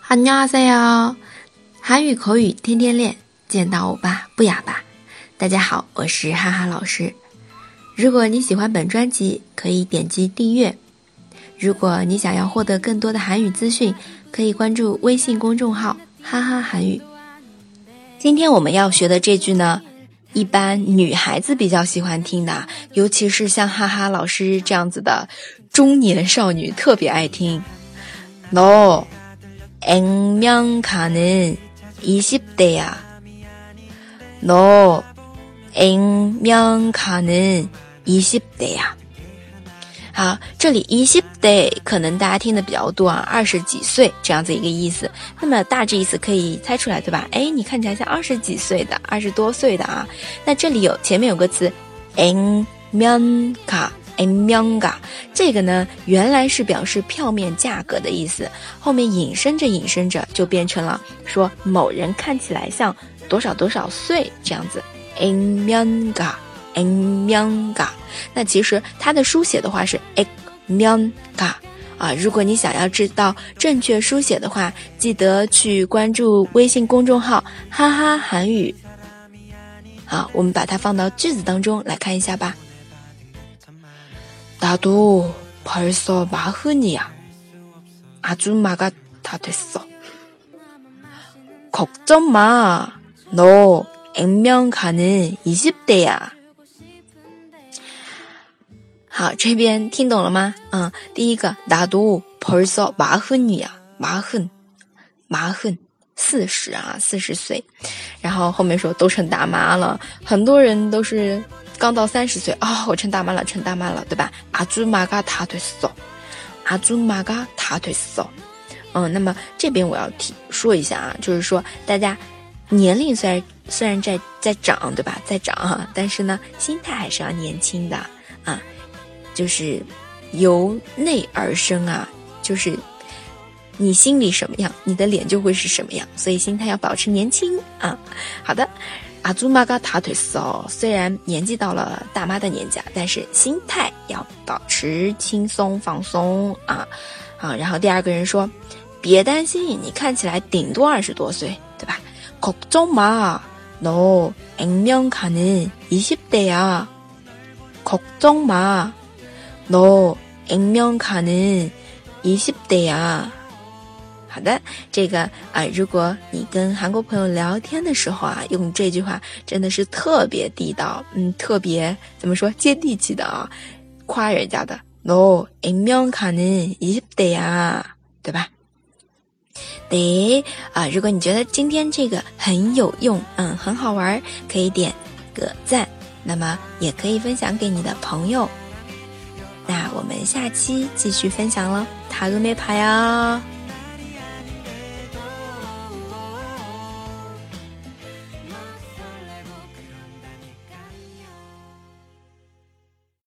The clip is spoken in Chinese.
哈尼阿塞哟，韩语口语天天练，见到欧巴不哑巴。大家好，我是哈哈老师。如果你喜欢本专辑，可以点击订阅。如果你想要获得更多的韩语资讯，可以关注微信公众号“哈哈韩语”。今天我们要学的这句呢，一般女孩子比较喜欢听的，尤其是像哈哈老师这样子的中年少女特别爱听。No。 액면 가는 20대야. 너 액면 가는 20대야. 好，这里 e s i p d a y 可能大家听的比较多啊，二十几岁这样子一个意思。那么大致意思可以猜出来对吧？哎，你看起来像二十几岁的，二十多岁的啊。那这里有前面有个词 n m a n k a n m a n a 这个呢原来是表示票面价格的意思，后面引申着引申着就变成了说某人看起来像多少多少岁这样子 n m a n k a n m a n a 那其实它的书写的话是 m y o n g a 啊。如果你想要知道正确书写的话，记得去关注微信公众号“哈哈韩语”。好，我们把它放到句子当中来看一下吧。 나도 벌써 마흔이야. 아줌마가 다 됐어. 걱정 마. 너 액면 가는 20대야. 好，这边听懂了吗？嗯，第一个 나도 벌써 마흔이야. 마흔, 마흔. 四十啊，四十岁，然后后面说都成大妈了，很多人都是刚到三十岁啊，我成大妈了，成大妈了，对吧？阿祖玛嘎塔腿嗦，阿祖玛嘎塔腿嗦，嗯，那么这边我要提说一下啊，就是说大家年龄虽然虽然在在长，对吧，在长哈，但是呢，心态还是要年轻的啊， 就是由内而生啊，就是。你心里什么样，你的脸就会是什么样，所以心态要保持年轻啊。好的，阿祖玛嘎塔腿嗦，虽然年纪到了大妈的年纪，但是心态要保持轻松放松啊。好，然后第二个人说，别担心，你看起来顶多二十多岁，对吧？걱정마너액면가는20대 야。 걱정마 너액면가는20대 야。 好的，这个啊，如果你跟韩国朋友聊天的时候啊，用这句话真的是特别地道，嗯，特别怎么说接地气的啊，夸人家的。No，액면가는20대 야， 对吧？对啊，如果你觉得今天这个很有用，嗯，很好玩，可以点个赞，那么也可以分享给你的朋友。 那我们下期继续分享了，塔鲁梅帕呀。